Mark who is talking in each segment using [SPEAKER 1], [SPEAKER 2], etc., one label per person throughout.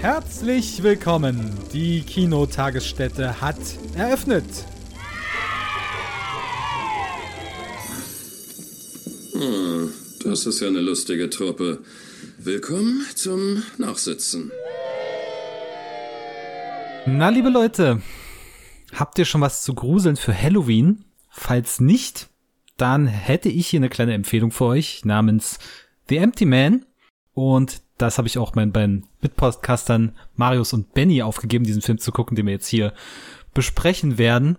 [SPEAKER 1] Herzlich willkommen. Die Kinotagesstätte hat eröffnet.
[SPEAKER 2] Hm, das ist ja eine lustige Truppe. Willkommen zum Nachsitzen.
[SPEAKER 1] Na, liebe Leute, habt ihr schon was zu gruseln für Halloween? Falls nicht, dann hätte ich hier eine kleine Empfehlung für euch namens The Empty Man. Und das habe ich auch meinen beiden Mitpodcastern Marius und Benny aufgegeben, diesen Film zu gucken, den wir jetzt hier besprechen werden.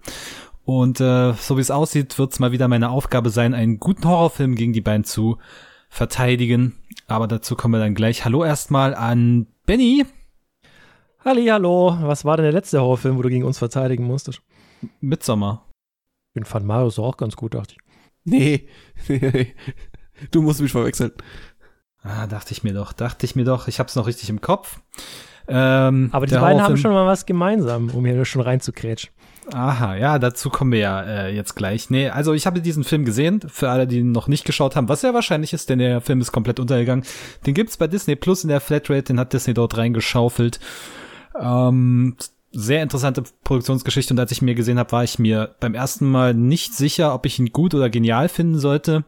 [SPEAKER 1] Und äh, so wie es aussieht, wird es mal wieder meine Aufgabe sein, einen guten Horrorfilm gegen die beiden zu verteidigen. Aber dazu kommen wir dann gleich. Hallo erstmal an Benny.
[SPEAKER 3] Halli, hallo. Was war denn der letzte Horrorfilm, wo du gegen uns verteidigen musstest?
[SPEAKER 1] Midsommer.
[SPEAKER 3] Den fand Marius auch ganz gut, dachte ich.
[SPEAKER 4] Nee, du musst mich verwechseln.
[SPEAKER 1] Ah, dachte ich mir doch, dachte ich mir doch. Ich hab's noch richtig im Kopf. Ähm,
[SPEAKER 3] Aber die beiden haben schon mal was gemeinsam, um hier schon reinzukrätschen.
[SPEAKER 1] Aha, ja, dazu kommen wir ja äh, jetzt gleich. Nee, also ich habe diesen Film gesehen, für alle, die ihn noch nicht geschaut haben, was ja wahrscheinlich ist, denn der Film ist komplett untergegangen. Den gibt's bei Disney Plus in der Flatrate, den hat Disney dort reingeschaufelt. Ähm, sehr interessante Produktionsgeschichte und als ich mir gesehen habe, war ich mir beim ersten Mal nicht sicher, ob ich ihn gut oder genial finden sollte.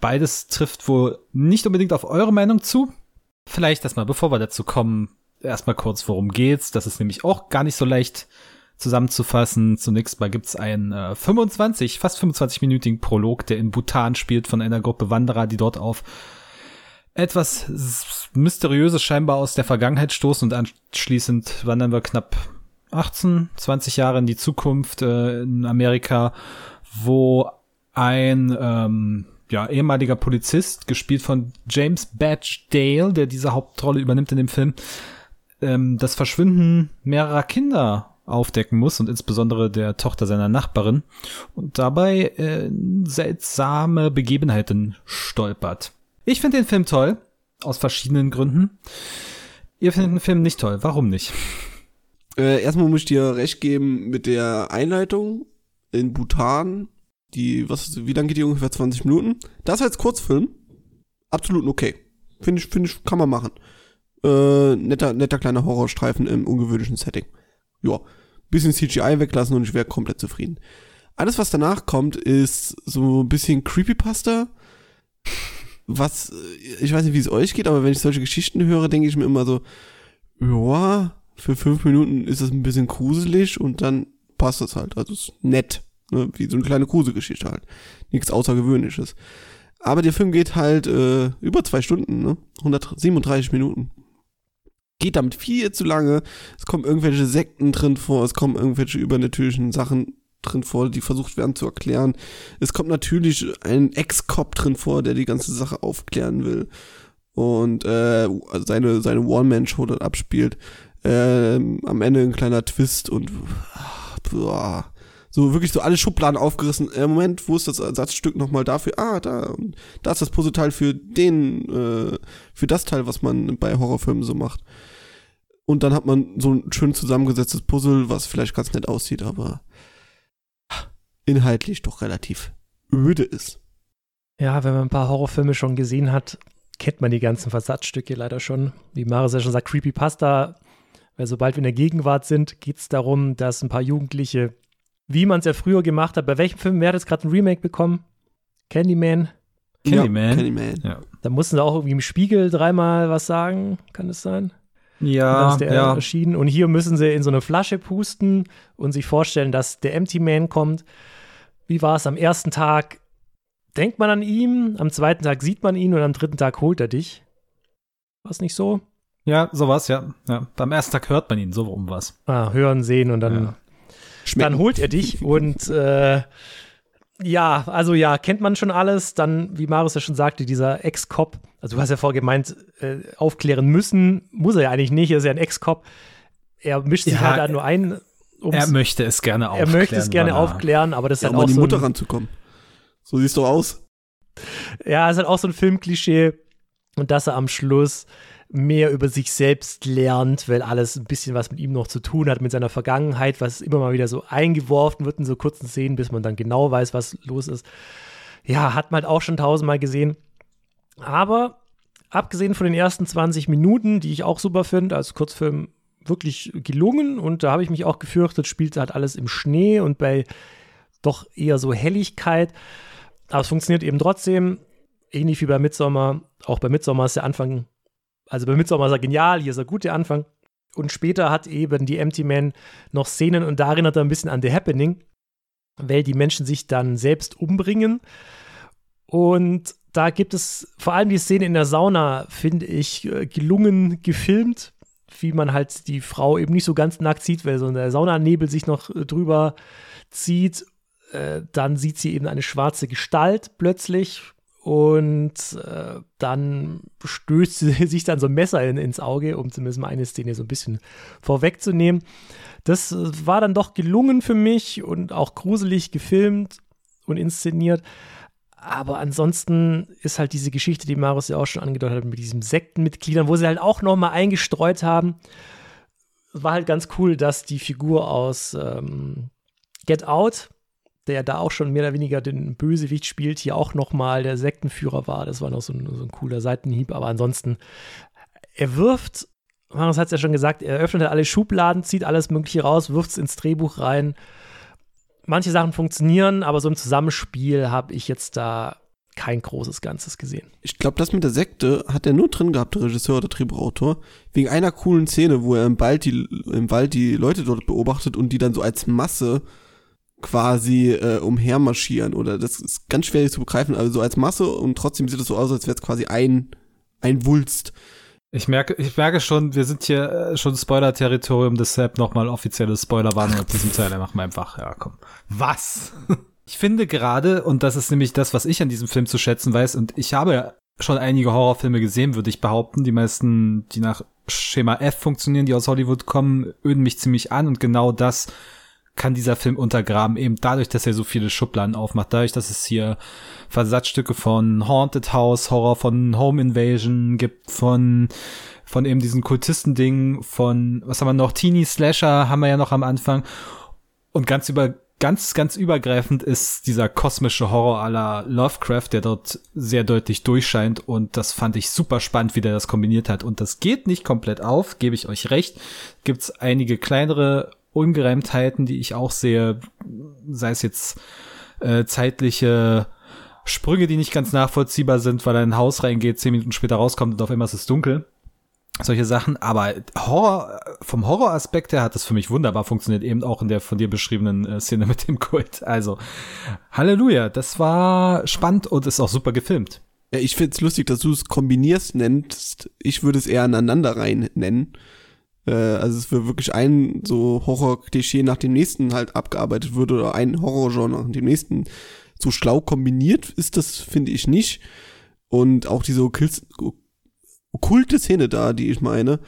[SPEAKER 1] Beides trifft wohl nicht unbedingt auf eure Meinung zu. Vielleicht erstmal, bevor wir dazu kommen, erstmal kurz, worum geht's. Das ist nämlich auch gar nicht so leicht zusammenzufassen. Zunächst mal gibt's einen äh, 25, fast 25-minütigen Prolog, der in Bhutan spielt von einer Gruppe Wanderer, die dort auf etwas Mysteriöses scheinbar aus der Vergangenheit stoßen und anschließend wandern wir knapp 18, 20 Jahre in die Zukunft äh, in Amerika, wo ein ähm, ja, ehemaliger Polizist, gespielt von James Badge Dale, der diese Hauptrolle übernimmt in dem Film, ähm, das Verschwinden mehrerer Kinder aufdecken muss und insbesondere der Tochter seiner Nachbarin und dabei äh, seltsame Begebenheiten stolpert. Ich finde den Film toll, aus verschiedenen Gründen. Ihr findet den Film nicht toll, warum nicht?
[SPEAKER 4] Äh, erstmal muss ich dir recht geben mit der Einleitung in Bhutan. Die, was, wie lange geht die ungefähr 20 Minuten? Das als Kurzfilm. Absolut okay. Finde ich, finde ich, kann man machen. Äh, netter, netter kleiner Horrorstreifen im ungewöhnlichen Setting. Ja. Bisschen CGI weglassen und ich wäre komplett zufrieden. Alles, was danach kommt, ist so ein bisschen Creepypasta. Was, ich weiß nicht, wie es euch geht, aber wenn ich solche Geschichten höre, denke ich mir immer so, ja, für fünf Minuten ist es ein bisschen gruselig und dann passt es halt. Also ist nett. Ne? Wie so eine kleine Gruselgeschichte halt. Nichts Außergewöhnliches. Aber der Film geht halt äh, über zwei Stunden, ne? 137 Minuten. Geht damit viel zu lange. Es kommen irgendwelche Sekten drin vor, es kommen irgendwelche übernatürlichen Sachen drin vor, die versucht werden zu erklären. Es kommt natürlich ein Ex-Cop drin vor, der die ganze Sache aufklären will und äh, seine, seine One-Man-Show dort abspielt ähm, am Ende ein kleiner Twist und boah, so wirklich so alle Schubladen aufgerissen. Im Moment, wo ist das Ersatzstück nochmal dafür? Ah, da, da ist das Puzzleteil für den, äh, für das Teil, was man bei Horrorfilmen so macht. Und dann hat man so ein schön zusammengesetztes Puzzle, was vielleicht ganz nett aussieht, aber inhaltlich doch relativ öde ist.
[SPEAKER 3] Ja, wenn man ein paar Horrorfilme schon gesehen hat, kennt man die ganzen Versatzstücke leider schon. Wie Maris ja schon sagt, Creepypasta weil sobald wir in der Gegenwart sind, geht es darum, dass ein paar Jugendliche, wie man es ja früher gemacht hat, bei welchem Film, wer hat jetzt gerade ein Remake bekommen? Candyman?
[SPEAKER 1] Candyman.
[SPEAKER 4] Ja, Candyman.
[SPEAKER 1] Ja.
[SPEAKER 3] Da mussten sie auch irgendwie im Spiegel dreimal was sagen, kann es sein?
[SPEAKER 1] Ja,
[SPEAKER 3] Und dann ist der
[SPEAKER 1] ja.
[SPEAKER 3] erschienen. Und hier müssen sie in so eine Flasche pusten und sich vorstellen, dass der Empty Man kommt. Wie war es am ersten Tag? Denkt man an ihn, am zweiten Tag sieht man ihn und am dritten Tag holt er dich. War es nicht so?
[SPEAKER 1] Ja, sowas, ja. ja. Beim ersten Tag hört man ihn, so um was.
[SPEAKER 3] Ah, hören, sehen und dann,
[SPEAKER 1] Ja.
[SPEAKER 3] Dann
[SPEAKER 4] Schmecken.
[SPEAKER 3] holt er dich. und äh, ja, also ja, kennt man schon alles. Dann, wie Marius ja schon sagte, dieser Ex-Cop, also du hast ja vorher gemeint, äh, aufklären müssen, muss er ja eigentlich nicht, er ist ja ein Ex-Cop. Er mischt sich
[SPEAKER 1] Ja,
[SPEAKER 3] halt da nur ein.
[SPEAKER 1] Er möchte es gerne
[SPEAKER 3] er
[SPEAKER 1] aufklären.
[SPEAKER 3] möchte es gerne
[SPEAKER 1] er-
[SPEAKER 3] aufklären, aber das ist
[SPEAKER 4] ja,
[SPEAKER 3] halt
[SPEAKER 4] um
[SPEAKER 3] auch
[SPEAKER 4] an die
[SPEAKER 3] so
[SPEAKER 4] Mutter
[SPEAKER 3] ein,
[SPEAKER 4] ranzukommen. So siehst du aus.
[SPEAKER 3] ja, ist halt auch so ein Filmklischee und dass er am Schluss mehr über sich selbst lernt, weil alles ein bisschen was mit ihm noch zu tun hat, mit seiner Vergangenheit, was immer mal wieder so eingeworfen wird in so kurzen Szenen, bis man dann genau weiß, was los ist. Ja, hat man halt auch schon tausendmal gesehen. Aber abgesehen von den ersten 20 Minuten, die ich auch super finde, als Kurzfilm wirklich gelungen und da habe ich mich auch gefürchtet, spielt halt alles im Schnee und bei doch eher so Helligkeit. Aber es funktioniert eben trotzdem, ähnlich wie bei Midsommar. Auch bei Midsommar ist der Anfang, also bei Midsommar ist er genial, hier ist er gut, der Anfang. Und später hat eben die Empty Man noch Szenen und da erinnert er ein bisschen an The Happening, weil die Menschen sich dann selbst umbringen. Und da gibt es vor allem die Szene in der Sauna, finde ich, äh, gelungen gefilmt, wie man halt die Frau eben nicht so ganz nackt sieht, weil so der Saunanebel sich noch äh, drüber zieht. Äh, dann sieht sie eben eine schwarze Gestalt plötzlich und äh, dann stößt sie sich dann so ein Messer in, ins Auge, um zumindest mal eine Szene so ein bisschen vorwegzunehmen. Das äh, war dann doch gelungen für mich und auch gruselig gefilmt und inszeniert. Aber ansonsten ist halt diese Geschichte, die Marius ja auch schon angedeutet hat, mit diesen Sektenmitgliedern, wo sie halt auch noch mal eingestreut haben. War halt ganz cool, dass die Figur aus ähm, Get Out, der da auch schon mehr oder weniger den Bösewicht spielt, hier auch noch mal der Sektenführer war. Das war noch so ein, so ein cooler Seitenhieb. Aber ansonsten, er wirft, Marius hat es ja schon gesagt, er öffnet alle Schubladen, zieht alles Mögliche raus, wirft es ins Drehbuch rein manche Sachen funktionieren, aber so im Zusammenspiel habe ich jetzt da kein großes Ganzes gesehen.
[SPEAKER 4] Ich glaube, das mit der Sekte hat er nur drin gehabt, der Regisseur oder Drehbuchautor, wegen einer coolen Szene, wo er im Wald die, im Wald die Leute dort beobachtet und die dann so als Masse quasi äh, umhermarschieren. Oder das ist ganz schwer zu begreifen, also so als Masse und trotzdem sieht es so aus, als wäre es quasi ein, ein Wulst.
[SPEAKER 1] Ich merke, ich merke schon, wir sind hier äh, schon Spoiler-Territorium, deshalb nochmal offizielle Spoilerwarnung auf diesem Teil. Machen wir einfach, ja, komm. Was? Ich finde gerade, und das ist nämlich das, was ich an diesem Film zu schätzen weiß, und ich habe schon einige Horrorfilme gesehen, würde ich behaupten. Die meisten, die nach Schema F funktionieren, die aus Hollywood kommen, öden mich ziemlich an und genau das kann dieser Film untergraben, eben dadurch, dass er so viele Schubladen aufmacht, dadurch, dass es hier Versatzstücke von Haunted House, Horror von Home Invasion gibt, von von eben diesen Kultisten-Ding, von, was haben wir noch, Teenie Slasher haben wir ja noch am Anfang. Und ganz über, ganz, ganz übergreifend ist dieser kosmische Horror aller Lovecraft, der dort sehr deutlich durchscheint. Und das fand ich super spannend, wie der das kombiniert hat. Und das geht nicht komplett auf, gebe ich euch recht. Gibt's einige kleinere Ungereimtheiten, die ich auch sehe, sei es jetzt äh, zeitliche Sprünge, die nicht ganz nachvollziehbar sind, weil er in ein Haus reingeht, zehn Minuten später rauskommt und auf einmal ist es dunkel. Solche Sachen, aber Horror, vom Horroraspekt her hat das für mich wunderbar funktioniert, eben auch in der von dir beschriebenen äh, Szene mit dem Kult. Also, Halleluja, das war spannend und ist auch super gefilmt.
[SPEAKER 4] Ja, ich find's lustig, dass du es kombinierst nennst. Ich würde es eher aneinander rein nennen. Äh, also es wird wirklich ein so Horror-Klischee nach dem nächsten halt abgearbeitet wird oder ein Horrorgenre nach dem nächsten. So schlau kombiniert ist das, finde ich, nicht. Und auch diese okkulte Szene da, die ich meine,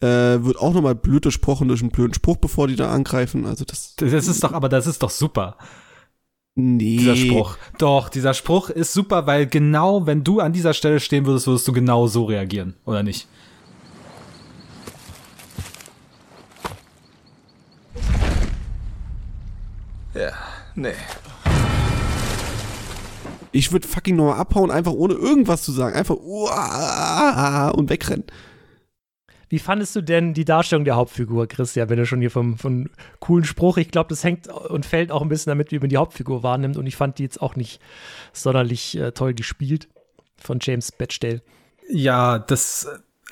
[SPEAKER 4] äh, wird auch nochmal blöd gesprochen durch einen blöden Spruch, bevor die da angreifen. Also das.
[SPEAKER 1] Das ist doch, aber das ist doch super.
[SPEAKER 4] Nee.
[SPEAKER 1] Dieser Spruch. Doch, dieser Spruch ist super, weil genau, wenn du an dieser Stelle stehen würdest, würdest du genau so reagieren, oder nicht?
[SPEAKER 5] Ja, nee.
[SPEAKER 4] Ich würde fucking nochmal abhauen, einfach ohne irgendwas zu sagen. Einfach uah, und wegrennen.
[SPEAKER 3] Wie fandest du denn die Darstellung der Hauptfigur, Christian, wenn du schon hier vom, vom coolen Spruch, ich glaube, das hängt und fällt auch ein bisschen damit, wie man die Hauptfigur wahrnimmt und ich fand die jetzt auch nicht sonderlich äh, toll gespielt von James Batchdale.
[SPEAKER 1] Ja, das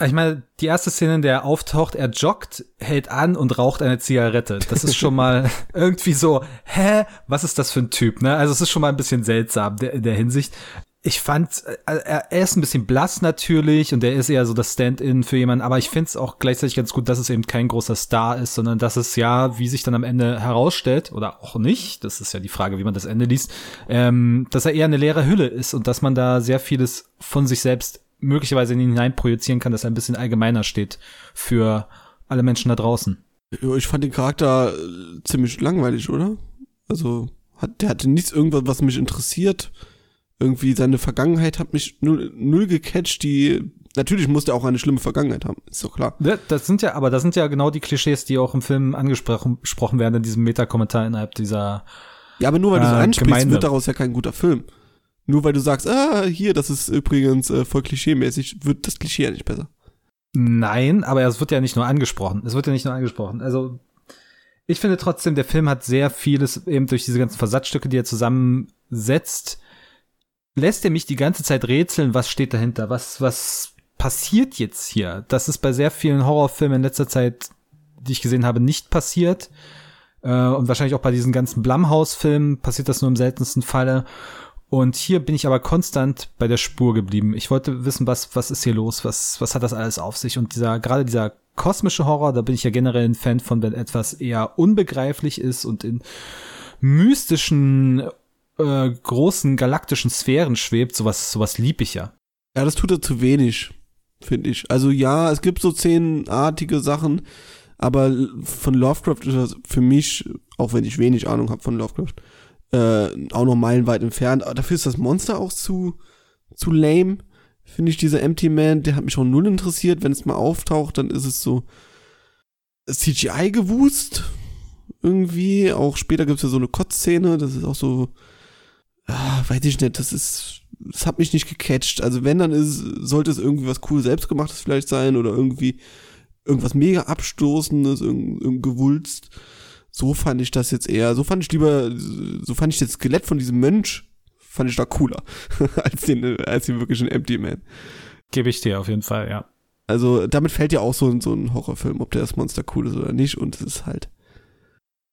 [SPEAKER 1] ich meine, die erste Szene, in der er auftaucht, er joggt, hält an und raucht eine Zigarette. Das ist schon mal irgendwie so, hä, was ist das für ein Typ, ne? Also es ist schon mal ein bisschen seltsam der, in der Hinsicht. Ich fand, äh, er, er ist ein bisschen blass natürlich und er ist eher so das Stand-in für jemanden, aber ich finde es auch gleichzeitig ganz gut, dass es eben kein großer Star ist, sondern dass es ja, wie sich dann am Ende herausstellt, oder auch nicht, das ist ja die Frage, wie man das Ende liest, ähm, dass er eher eine leere Hülle ist und dass man da sehr vieles von sich selbst möglicherweise in ihn hinein projizieren kann, dass er ein bisschen allgemeiner steht für alle Menschen da draußen.
[SPEAKER 4] Ich fand den Charakter äh, ziemlich langweilig, oder? Also, hat, der hatte nichts irgendwas, was mich interessiert. Irgendwie seine Vergangenheit hat mich null, null gecatcht, die, natürlich muss der auch eine schlimme Vergangenheit haben, ist doch klar.
[SPEAKER 1] Das sind ja, aber das sind ja genau die Klischees, die auch im Film angesprochen werden in diesem Metakommentar innerhalb dieser
[SPEAKER 4] Ja, aber nur weil du so äh, ansprichst, wird daraus ja kein guter Film. Nur weil du sagst, ah, hier, das ist übrigens äh, voll klischee-mäßig, wird das Klischee ja nicht besser.
[SPEAKER 1] Nein, aber es wird ja nicht nur angesprochen. Es wird ja nicht nur angesprochen. Also, ich finde trotzdem, der Film hat sehr vieles eben durch diese ganzen Versatzstücke, die er zusammensetzt, lässt er mich die ganze Zeit rätseln, was steht dahinter, was, was passiert jetzt hier? Das ist bei sehr vielen Horrorfilmen in letzter Zeit, die ich gesehen habe, nicht passiert. Äh, und wahrscheinlich auch bei diesen ganzen Blumhouse-Filmen passiert das nur im seltensten Falle. Und hier bin ich aber konstant bei der Spur geblieben. Ich wollte wissen, was, was ist hier los? Was, was hat das alles auf sich? Und dieser, gerade dieser kosmische Horror, da bin ich ja generell ein Fan von, wenn etwas eher unbegreiflich ist und in mystischen, äh, großen galaktischen Sphären schwebt. Sowas, sowas lieb ich ja.
[SPEAKER 4] Ja, das tut er zu wenig, finde ich. Also ja, es gibt so zehnartige Sachen, aber von Lovecraft ist das für mich, auch wenn ich wenig Ahnung habe von Lovecraft, äh, auch noch meilenweit entfernt. Aber dafür ist das Monster auch zu, zu lame, finde ich. Dieser Empty Man, der hat mich schon null interessiert. Wenn es mal auftaucht, dann ist es so CGI gewust. Irgendwie. Auch später gibt es ja so eine Kotzszene. Das ist auch so, ah, weiß ich nicht, das ist, das hat mich nicht gecatcht. Also wenn, dann ist, sollte es irgendwie was cool selbstgemachtes vielleicht sein oder irgendwie irgendwas mega abstoßendes, irgendein, irgendein Gewulst so fand ich das jetzt eher, so fand ich lieber, so fand ich das Skelett von diesem Mönch, fand ich da cooler, als den, als den wirklichen Empty Man.
[SPEAKER 1] Gebe ich dir auf jeden Fall, ja.
[SPEAKER 4] Also, damit fällt ja auch so, so ein Horrorfilm, ob der das Monster cool ist oder nicht, und es ist halt,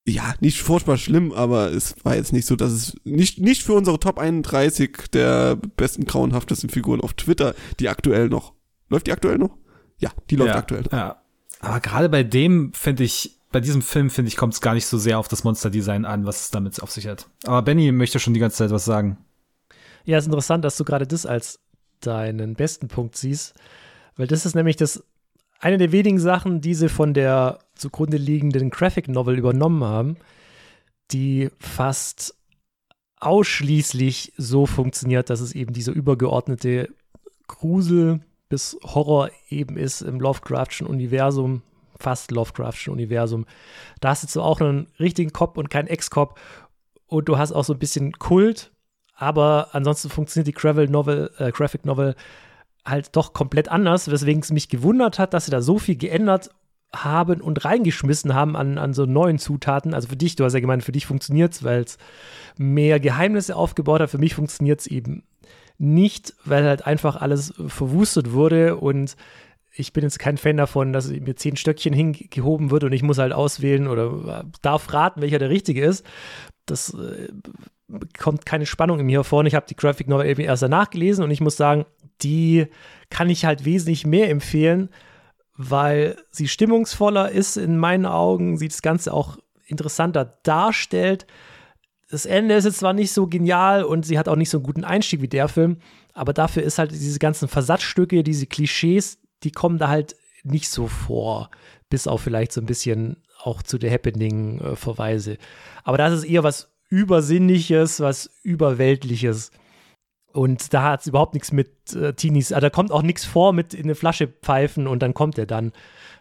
[SPEAKER 4] ja, nicht furchtbar schlimm, aber es war jetzt nicht so, dass es nicht, nicht für unsere Top 31 der besten grauenhaftesten Figuren auf Twitter, die aktuell noch. Läuft die aktuell noch? Ja, die läuft
[SPEAKER 1] ja,
[SPEAKER 4] aktuell.
[SPEAKER 1] Ja. Aber gerade bei dem finde ich, bei diesem Film, finde ich, kommt es gar nicht so sehr auf das Monsterdesign an, was es damit auf sich hat. Aber Benny möchte schon die ganze Zeit was sagen.
[SPEAKER 3] Ja, ist interessant, dass du gerade das als deinen besten Punkt siehst, weil das ist nämlich das eine der wenigen Sachen, die sie von der zugrunde liegenden Graphic Novel übernommen haben, die fast ausschließlich so funktioniert, dass es eben diese übergeordnete Grusel bis Horror eben ist im Lovecraftschen Universum, fast Lovecraftschen Universum. Da hast du zwar auch einen richtigen Cop und keinen Ex-Cop und du hast auch so ein bisschen Kult, aber ansonsten funktioniert die Gravel Novel, äh, Graphic Novel halt doch komplett anders, weswegen es mich gewundert hat, dass sie da so viel geändert haben und reingeschmissen haben an, an so neuen Zutaten. Also für dich, du hast ja gemeint, für dich funktioniert es, weil es mehr Geheimnisse aufgebaut hat. Für mich funktioniert es eben nicht, weil halt einfach alles verwustet wurde und ich bin jetzt kein Fan davon, dass mir zehn Stöckchen hingehoben wird und ich muss halt auswählen oder darf raten, welcher der richtige ist. Das äh, kommt keine Spannung in mir hervor. Ich habe die Graphic Novel eben erst danach gelesen und ich muss sagen, die kann ich halt wesentlich mehr empfehlen, weil sie stimmungsvoller ist in meinen Augen, sie das Ganze auch interessanter darstellt. Das Ende ist jetzt zwar nicht so genial und sie hat auch nicht so einen guten Einstieg wie der Film, aber dafür ist halt diese ganzen Versatzstücke, diese Klischees, die kommen da halt nicht so vor, bis auf vielleicht so ein bisschen auch zu der Happening-Verweise. Äh, Aber das ist eher was Übersinnliches, was Überweltliches. Und da hat es überhaupt nichts mit äh, Teenies, also da kommt auch nichts vor mit in eine Flasche pfeifen und dann kommt er dann.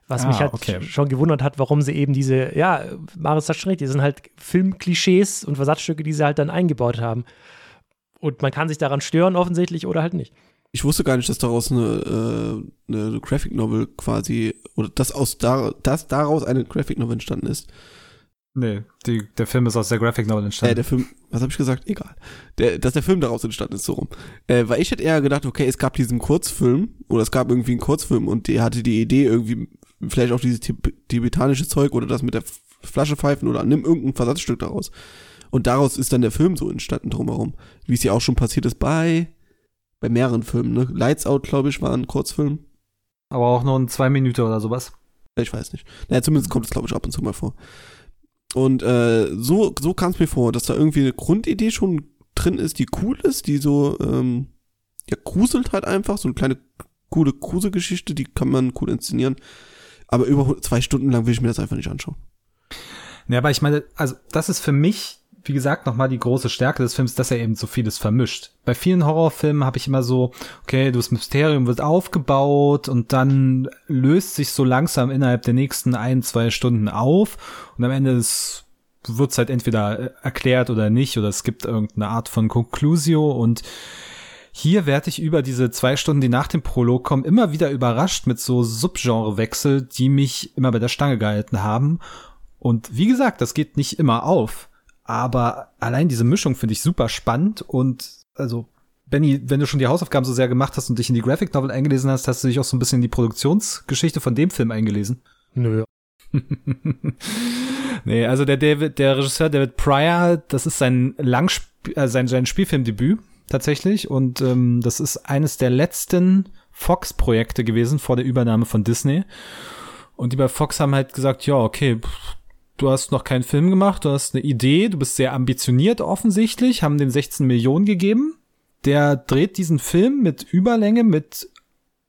[SPEAKER 3] Was ah, mich halt okay. schon gewundert hat, warum sie eben diese, ja, Maris hat schon recht, die sind halt Filmklischees und Versatzstücke, die sie halt dann eingebaut haben. Und man kann sich daran stören offensichtlich oder halt nicht
[SPEAKER 4] ich wusste gar nicht, dass daraus eine, äh, eine Graphic Novel quasi, oder dass aus da, dass daraus eine Graphic Novel entstanden ist.
[SPEAKER 1] Nee, die, der Film ist aus der Graphic Novel entstanden.
[SPEAKER 4] Äh, der Film, was habe ich gesagt? Egal. Der, dass der Film daraus entstanden ist, so rum. Äh, weil ich hätte eher gedacht, okay, es gab diesen Kurzfilm, oder es gab irgendwie einen Kurzfilm und der hatte die Idee irgendwie, vielleicht auch dieses tibetanische Zeug oder das mit der Flasche pfeifen oder nimm irgendein Versatzstück daraus. Und daraus ist dann der Film so entstanden drumherum. Wie es ja auch schon passiert ist bei bei mehreren Filmen, ne? Lights Out, glaube ich, war ein Kurzfilm.
[SPEAKER 1] Aber auch nur in zwei Minuten oder sowas.
[SPEAKER 4] Ich weiß nicht. Naja, zumindest kommt es, glaube ich, ab und zu mal vor. Und äh, so, so kam es mir vor, dass da irgendwie eine Grundidee schon drin ist, die cool ist, die so, ähm, ja, gruselt halt einfach, so eine kleine, coole Gruselgeschichte, die kann man cool inszenieren. Aber über zwei Stunden lang will ich mir das einfach nicht anschauen.
[SPEAKER 1] Ja, aber ich meine, also das ist für mich wie gesagt, nochmal die große Stärke des Films, dass er eben so vieles vermischt. Bei vielen Horrorfilmen habe ich immer so, okay, das Mysterium wird aufgebaut und dann löst sich so langsam innerhalb der nächsten ein, zwei Stunden auf und am Ende ist wird's halt entweder äh, erklärt oder nicht, oder es gibt irgendeine Art von Conclusio und hier werde ich über diese zwei Stunden, die nach dem Prolog kommen, immer wieder überrascht mit so Subgenrewechsel, die mich immer bei der Stange gehalten haben. Und wie gesagt, das geht nicht immer auf. Aber allein diese Mischung finde ich super spannend und also Benny, wenn du schon die Hausaufgaben so sehr gemacht hast und dich in die Graphic Novel eingelesen hast, hast du dich auch so ein bisschen in die Produktionsgeschichte von dem Film eingelesen?
[SPEAKER 3] Nö.
[SPEAKER 1] nee, also der David, der Regisseur David Pryor, das ist sein Langsp äh, sein, sein Spielfilmdebüt tatsächlich und ähm, das ist eines der letzten Fox-Projekte gewesen vor der Übernahme von Disney. Und die bei Fox haben halt gesagt, ja, okay, du hast noch keinen Film gemacht, du hast eine Idee, du bist sehr ambitioniert offensichtlich, haben den 16 Millionen gegeben der dreht diesen Film mit Überlänge, mit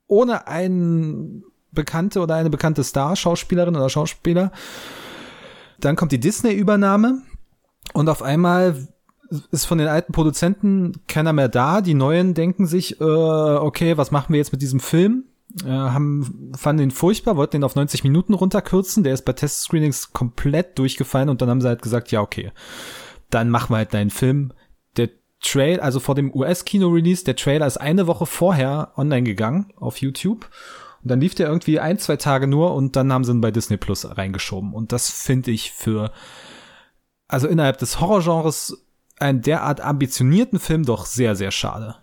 [SPEAKER 1] ohne einen bekannte oder eine bekannte Star, Schauspielerin oder Schauspieler. Dann kommt die Disney-Übernahme und auf einmal ist von den alten Produzenten keiner mehr da. Die neuen denken sich, äh, okay, was machen wir jetzt mit diesem Film? Äh, haben, fanden ihn furchtbar, wollten ihn auf 90 Minuten runterkürzen. Der ist bei Test-Screenings komplett durchgefallen und dann haben sie halt gesagt, ja, okay, dann machen wir halt deinen Film. Trail, also vor dem US-Kino-Release, der Trailer ist eine Woche vorher online gegangen auf YouTube. Und dann lief der irgendwie ein, zwei Tage nur und dann haben sie ihn bei Disney Plus reingeschoben. Und das finde ich für, also innerhalb des Horrorgenres einen derart ambitionierten Film doch sehr, sehr schade.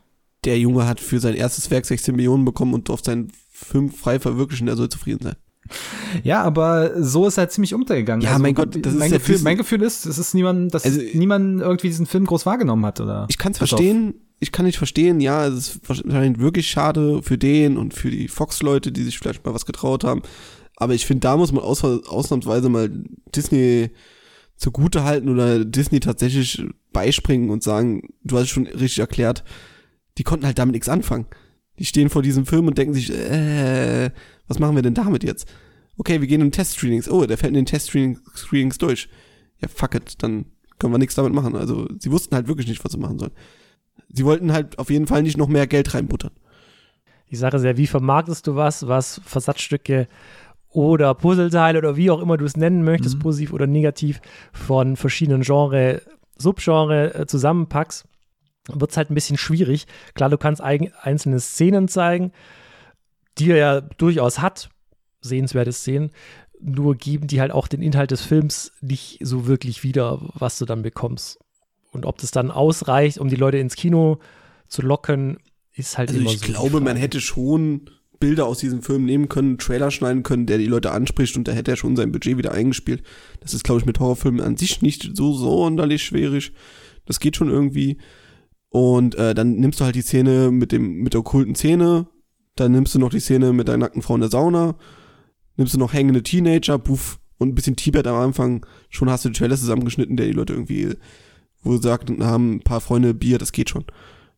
[SPEAKER 4] Der Junge hat für sein erstes Werk 16 Millionen bekommen und durfte seinen Film frei verwirklichen, er soll zufrieden sein.
[SPEAKER 1] Ja, aber so ist er ziemlich untergegangen.
[SPEAKER 4] Ja, also, mein Gott,
[SPEAKER 1] das mein
[SPEAKER 4] ist
[SPEAKER 1] Gefühl, mein Gefühl ist, es ist niemand, dass
[SPEAKER 4] also,
[SPEAKER 1] niemand irgendwie diesen Film groß wahrgenommen hat, oder?
[SPEAKER 4] Ich kann es verstehen. Ich kann nicht verstehen, ja, es ist wahrscheinlich wirklich schade für den und für die Fox-Leute, die sich vielleicht mal was getraut haben. Aber ich finde, da muss man aus, ausnahmsweise mal Disney zugute halten oder Disney tatsächlich beispringen und sagen, du hast es schon richtig erklärt, die konnten halt damit nichts anfangen. Die stehen vor diesem Film und denken sich, äh, was machen wir denn damit jetzt? Okay, wir gehen in Test-Screenings. Oh, der fällt in den Test-Screenings durch. Ja, fuck it, dann können wir nichts damit machen. Also, sie wussten halt wirklich nicht, was sie machen sollen. Sie wollten halt auf jeden Fall nicht noch mehr Geld reinbuttern.
[SPEAKER 3] Die Sache ist ja, wie vermarktest du was, was Versatzstücke oder Puzzleteile oder wie auch immer du es nennen möchtest, mhm. positiv oder negativ, von verschiedenen Genre, Subgenre äh, zusammenpackst, wird es halt ein bisschen schwierig. Klar, du kannst einzelne Szenen zeigen, die er ja durchaus hat, sehenswerte Szenen, nur geben die halt auch den Inhalt des Films nicht so wirklich wieder, was du dann bekommst. Und ob das dann ausreicht, um die Leute ins Kino zu locken, ist halt
[SPEAKER 4] also
[SPEAKER 3] immer
[SPEAKER 4] ich
[SPEAKER 3] so.
[SPEAKER 4] Ich glaube, man hätte schon Bilder aus diesem Film nehmen können, Trailer schneiden können, der die Leute anspricht und da hätte er schon sein Budget wieder eingespielt. Das ist, glaube ich, mit Horrorfilmen an sich nicht so sonderlich schwierig. Das geht schon irgendwie. Und äh, dann nimmst du halt die Szene mit dem mit der okkulten Szene, dann nimmst du noch die Szene mit der nackten Frau in der Sauna, nimmst du noch hängende Teenager, puff, und ein bisschen Tibet am Anfang, schon hast du den Trailer zusammengeschnitten, der die Leute irgendwie, wo sagt, haben ein paar Freunde Bier, das geht schon.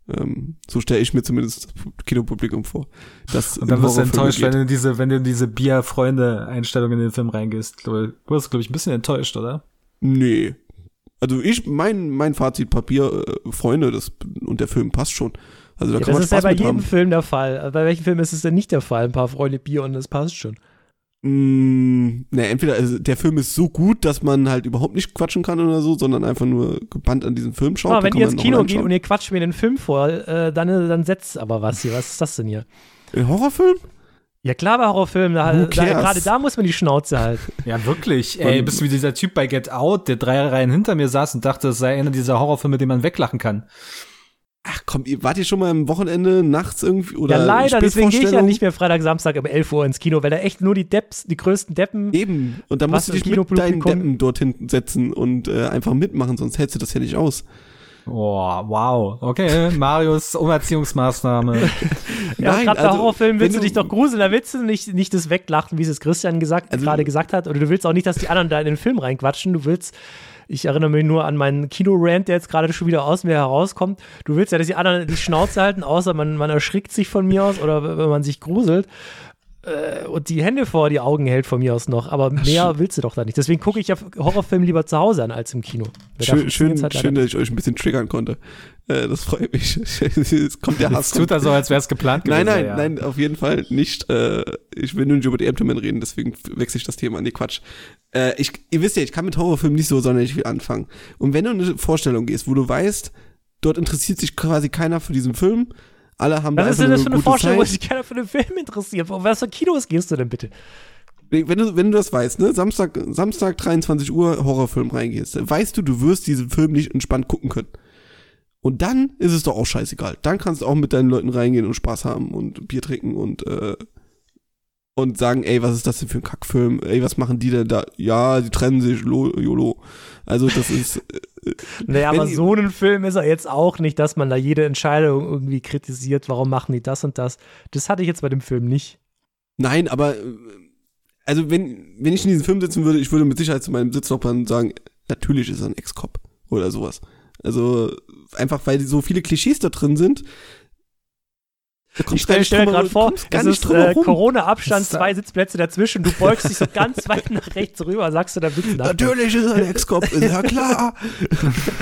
[SPEAKER 4] Ähm, so stelle ich mir zumindest das Kinopublikum vor.
[SPEAKER 1] Das und dann wirst du enttäuscht, geht. wenn du diese, wenn du in diese Bier-Freunde-Einstellung in den Film reingehst. Du wirst, glaube ich, ein bisschen enttäuscht, oder?
[SPEAKER 4] Nee. Also ich, mein, mein Fazit Papier, äh, Freunde, das, und der Film passt schon. Also da
[SPEAKER 3] ja,
[SPEAKER 4] kann
[SPEAKER 3] das
[SPEAKER 4] man
[SPEAKER 3] ist ja bei jedem
[SPEAKER 4] haben.
[SPEAKER 3] Film der Fall. Bei welchem Film ist es denn nicht der Fall? Ein paar Freunde Bier und das passt schon.
[SPEAKER 4] Mm, ne, entweder also der Film ist so gut, dass man halt überhaupt nicht quatschen kann oder so, sondern einfach nur gebannt an diesen Film schaut.
[SPEAKER 3] Aber wenn ihr ins Kino geht und ihr quatscht mir den Film vor, äh, dann, dann setzt aber was hier. Was ist das denn hier?
[SPEAKER 4] Ein Horrorfilm?
[SPEAKER 3] Ja klar, bei Horrorfilmen, da, da, gerade da muss man die Schnauze halten.
[SPEAKER 1] Ja, wirklich. Ey, bist du wie dieser Typ bei Get Out, der drei Reihen hinter mir saß und dachte, es sei einer dieser Horrorfilme, den man weglachen kann.
[SPEAKER 4] Ach komm, ihr wart ihr schon mal am Wochenende nachts irgendwie oder
[SPEAKER 3] Ja, leider, deswegen gehe ich ja nicht mehr Freitag, Samstag um 11 Uhr ins Kino, weil da echt nur die Depps, die größten Deppen.
[SPEAKER 4] Eben, und da musst du dich mit deinen Deppen dorthin setzen und äh, einfach mitmachen, sonst hältst du das ja nicht aus.
[SPEAKER 1] Oh, wow. Okay, Marius Umerziehungsmaßnahme.
[SPEAKER 3] ja, gerade bei also, Horrorfilmen willst du dich doch gruseln, da willst du nicht, nicht das weglachen, wie es Christian gesagt, also, gerade gesagt hat, oder du willst auch nicht, dass die anderen da in den Film reinquatschen, du willst ich erinnere mich nur an meinen Kino-Rant, der jetzt gerade schon wieder aus mir herauskommt. Du willst ja, dass die anderen die Schnauze halten, außer man, man erschrickt sich von mir aus oder wenn man sich gruselt. Äh, und die Hände vor die Augen hält von mir aus noch, aber mehr willst du doch da nicht. Deswegen gucke ich ja Horrorfilme lieber zu Hause an als im Kino.
[SPEAKER 4] Schön, schön,
[SPEAKER 3] halt
[SPEAKER 4] schön dass ich euch ein bisschen triggern konnte. Äh, das freut mich. Es kommt der Hass.
[SPEAKER 1] Es tut er so, als wäre es geplant
[SPEAKER 4] Nein,
[SPEAKER 1] gewesen.
[SPEAKER 4] nein,
[SPEAKER 1] ja.
[SPEAKER 4] nein, auf jeden Fall nicht. Äh, ich will nur nicht über die Abdomen reden, deswegen wechsle ich das Thema. Nee, Quatsch. Ich, ihr wisst ja, ich kann mit Horrorfilmen nicht so sonderlich viel anfangen. Und wenn du in eine Vorstellung gehst, wo du weißt, dort interessiert sich quasi keiner für diesen Film, alle haben
[SPEAKER 3] Was
[SPEAKER 4] da
[SPEAKER 3] ist denn das für
[SPEAKER 4] eine
[SPEAKER 3] Vorstellung, wo sich keiner für den Film interessiert? Auf was für Kinos gehst du denn bitte?
[SPEAKER 4] Wenn du, wenn du das weißt, ne, Samstag, Samstag 23 Uhr Horrorfilm reingehst, dann weißt du, du wirst diesen Film nicht entspannt gucken können. Und dann ist es doch auch scheißegal. Dann kannst du auch mit deinen Leuten reingehen und Spaß haben und Bier trinken und äh, und sagen, ey, was ist das denn für ein Kackfilm? Ey, was machen die denn da? Ja, die trennen sich, lo, YOLO. Also das ist,
[SPEAKER 3] Naja,
[SPEAKER 4] Wenn
[SPEAKER 3] aber so ein Film ist er jetzt auch nicht, dass man da jede Entscheidung irgendwie kritisiert, warum machen die das und das. Das hatte ich jetzt bei dem Film nicht.
[SPEAKER 4] nein, aber, äh, also wenn, wenn ich in diesem Film sitzen würde, ich würde mit Sicherheit zu meinem Sitznachbarn sagen, natürlich ist er ein Ex-Cop oder sowas. Also, einfach weil so viele Klischees da drin sind.
[SPEAKER 3] Ich stelle stell gerade vor, es ist äh. Corona-Abstand, zwei Sitzplätze dazwischen, du beugst dich so ganz weit nach rechts rüber, sagst du, da Nachbar.
[SPEAKER 4] Natürlich ist er ein Ex-Cop, ist ja klar.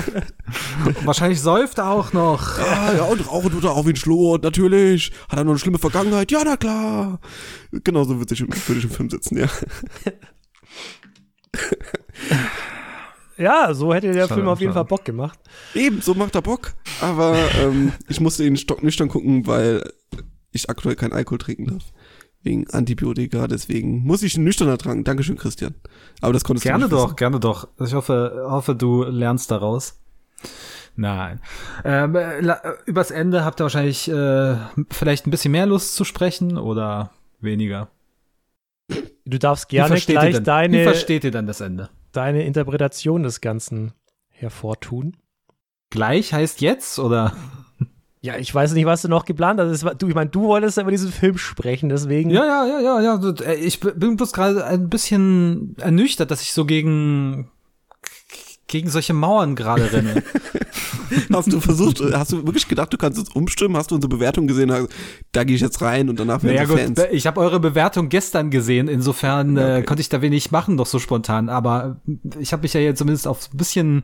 [SPEAKER 1] Wahrscheinlich säuft er auch noch.
[SPEAKER 4] Ja, ja, und rauchen tut er auch wie ein Schlot, natürlich. Hat er noch eine schlimme Vergangenheit? Ja, na klar. Genauso würde ich, ich im Film sitzen, ja.
[SPEAKER 3] Ja, so hätte der
[SPEAKER 1] Schade,
[SPEAKER 3] Film auf jeden
[SPEAKER 1] schade.
[SPEAKER 3] Fall Bock gemacht.
[SPEAKER 4] Eben, so macht er Bock. Aber ähm, ich musste ihn stocknüchtern gucken, weil ich aktuell keinen Alkohol trinken darf. Wegen Antibiotika, deswegen muss ich ihn nüchtern ertragen. Dankeschön, Christian. Aber das konntest
[SPEAKER 1] Gerne
[SPEAKER 4] du nicht
[SPEAKER 1] doch, gerne doch. Ich hoffe, hoffe, du lernst daraus. Nein. Ähm, äh, äh, übers Ende habt ihr wahrscheinlich äh, vielleicht ein bisschen mehr Lust zu sprechen oder weniger.
[SPEAKER 3] Du darfst gerne gleich
[SPEAKER 1] denn, Wie
[SPEAKER 3] deine,
[SPEAKER 1] versteht ihr dann das Ende?
[SPEAKER 3] Deine Interpretation des Ganzen hervortun.
[SPEAKER 1] Gleich heißt jetzt oder?
[SPEAKER 3] Ja, ich weiß nicht, was du noch geplant hast. War- Du, ich meine, du wolltest ja über diesen Film sprechen, deswegen.
[SPEAKER 1] Ja, ja, ja, ja, ja. äh, Ich bin bloß gerade ein bisschen ernüchtert, dass ich so gegen gegen solche Mauern gerade renne.
[SPEAKER 4] Hast du versucht, hast du wirklich gedacht, du kannst es umstimmen? Hast du unsere Bewertung gesehen? Hast- Da gehe ich jetzt rein und danach werden
[SPEAKER 1] Naja gut,
[SPEAKER 4] Fans.
[SPEAKER 1] ich habe eure Bewertung gestern gesehen, insofern
[SPEAKER 4] Ja,
[SPEAKER 1] äh,
[SPEAKER 4] okay.
[SPEAKER 1] konnte ich da wenig machen, doch so spontan. Aber ich habe mich ja jetzt zumindest auf ein bisschen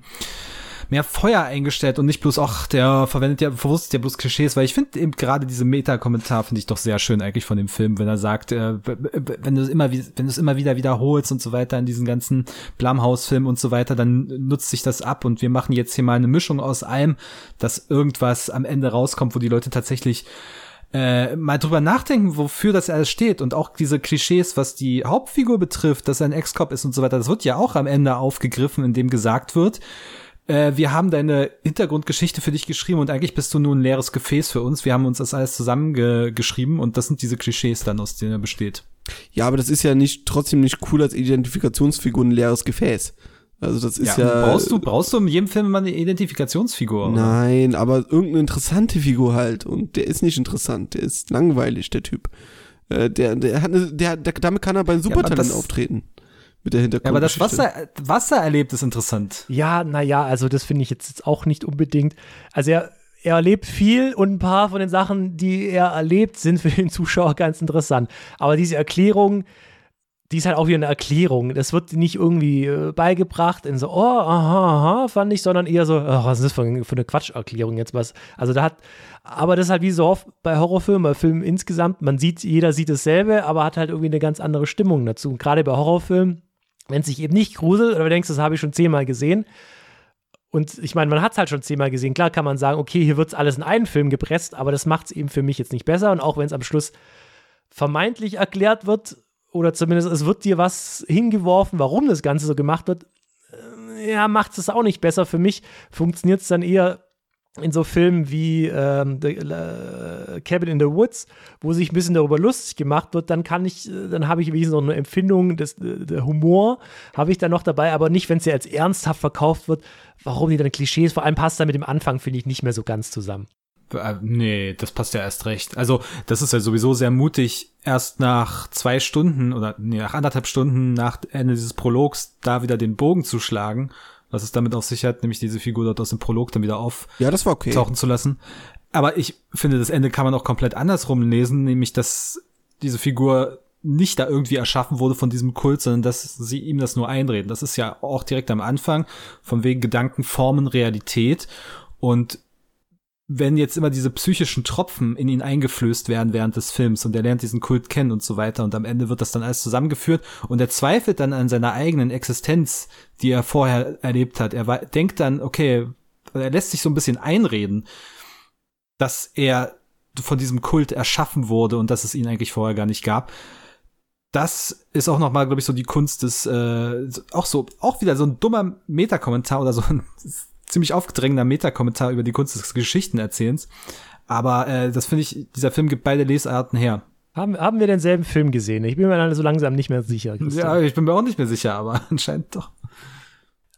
[SPEAKER 1] mehr Feuer eingestellt und nicht bloß, ach, der verwendet ja bewusst ja bloß Klischees, weil ich finde eben gerade diese Meta-Kommentar finde ich doch sehr schön eigentlich von dem Film, wenn er sagt, äh, wenn du es immer, wenn du es immer wieder wiederholst und so weiter in diesen ganzen Blumhouse-Filmen und so weiter, dann nutzt sich das ab und wir machen jetzt hier mal eine Mischung aus allem, dass irgendwas am Ende rauskommt, wo die Leute tatsächlich äh, mal drüber nachdenken, wofür das alles steht und auch diese Klischees, was die Hauptfigur betrifft, dass er ein Ex-Cop ist und so weiter, das wird ja auch am Ende aufgegriffen, indem gesagt wird, äh, wir haben deine Hintergrundgeschichte für dich geschrieben und eigentlich bist du nur ein leeres Gefäß für uns. Wir haben uns das alles zusammengeschrieben und das sind diese Klischees dann, aus denen er besteht.
[SPEAKER 4] Ja, aber das ist ja nicht trotzdem nicht cool als Identifikationsfigur ein leeres Gefäß. Also das ist ja.
[SPEAKER 1] brauchst du brauchst du in jedem Film immer eine Identifikationsfigur? Oder?
[SPEAKER 4] Nein, aber irgendeine interessante Figur halt. Und der ist nicht interessant. Der ist langweilig, der Typ. Äh, der, der hat eine, der, der, damit kann er beim Supertalent
[SPEAKER 1] das-
[SPEAKER 4] auftreten. Mit der
[SPEAKER 1] Ja, aber das,
[SPEAKER 4] Hintergrundgeschichte.
[SPEAKER 1] was er, was er erlebt, ist interessant.
[SPEAKER 3] Ja, naja, also das finde ich jetzt, jetzt auch nicht unbedingt. Also er, er erlebt viel und ein paar von den Sachen, die er erlebt, sind für den Zuschauer ganz interessant. Aber diese Erklärung, die ist halt auch wieder eine Erklärung. Das wird nicht irgendwie äh, beigebracht in so, oh, aha, aha, fand ich, sondern eher so, oh, was ist das für, für eine Quatscherklärung jetzt was? Also da hat, aber das ist halt wie so oft bei Horrorfilmen, bei Filmen insgesamt, man sieht, jeder sieht dasselbe, aber hat halt irgendwie eine ganz andere Stimmung dazu. Und gerade bei Horrorfilmen, wenn es sich eben nicht gruselt oder du denkst, das habe ich schon zehnmal gesehen, und ich meine, man hat es halt schon zehnmal gesehen. Klar kann man sagen, okay, hier wird es alles in einen Film gepresst, aber das macht es eben für mich jetzt nicht besser. Und auch wenn es am Schluss vermeintlich erklärt wird, oder zumindest es wird dir was hingeworfen, warum das Ganze so gemacht wird, äh, ja, macht es auch nicht besser. Für mich funktioniert es dann eher in so Filmen wie ähm, The, äh, Cabin in the Woods, wo sich ein bisschen darüber lustig gemacht wird, dann kann ich, äh, dann habe ich wenigstens noch eine Empfindung, des, äh, der Humor habe ich dann noch dabei, aber nicht, wenn es ja als ernsthaft verkauft wird, warum die dann Klischees, vor allem passt da mit dem Anfang, finde ich, nicht mehr so ganz zusammen.
[SPEAKER 1] Nee, das passt ja erst recht. Also, das ist ja sowieso sehr mutig, erst nach zwei Stunden oder nee, nach anderthalb Stunden nach Ende dieses Prologs da wieder den Bogen zu schlagen, was es damit auf sich hat, nämlich diese Figur dort aus dem Prolog dann wieder auftauchen
[SPEAKER 4] ja, das war okay.
[SPEAKER 1] zu lassen. Aber ich finde, das Ende kann man auch komplett andersrum lesen, nämlich, dass diese Figur nicht da irgendwie erschaffen wurde von diesem Kult, sondern dass sie ihm das nur einreden. Das ist ja auch direkt am Anfang, von wegen Gedanken formen Realität. Und wenn jetzt immer diese psychischen Tropfen in ihn eingeflößt werden während des Films und er lernt diesen Kult kennen und so weiter und am Ende wird das dann alles zusammengeführt und er zweifelt dann an seiner eigenen Existenz, die er vorher erlebt hat. Er denkt dann, okay, er lässt sich so ein bisschen einreden, dass er von diesem Kult erschaffen wurde und dass es ihn eigentlich vorher gar nicht gab. Das ist auch noch mal, glaube ich, so die Kunst des, äh, auch so, auch wieder so ein dummer Metakommentar oder so ein ziemlich aufgedrängter Metakommentar über die Kunst des Geschichtenerzählens. Aber äh, das finde ich, dieser Film gibt beide Lesarten her.
[SPEAKER 3] Haben, haben wir denselben Film gesehen? Ich bin mir so langsam nicht mehr sicher.
[SPEAKER 1] Christian. Ja, ich bin mir auch nicht mehr sicher, aber anscheinend doch.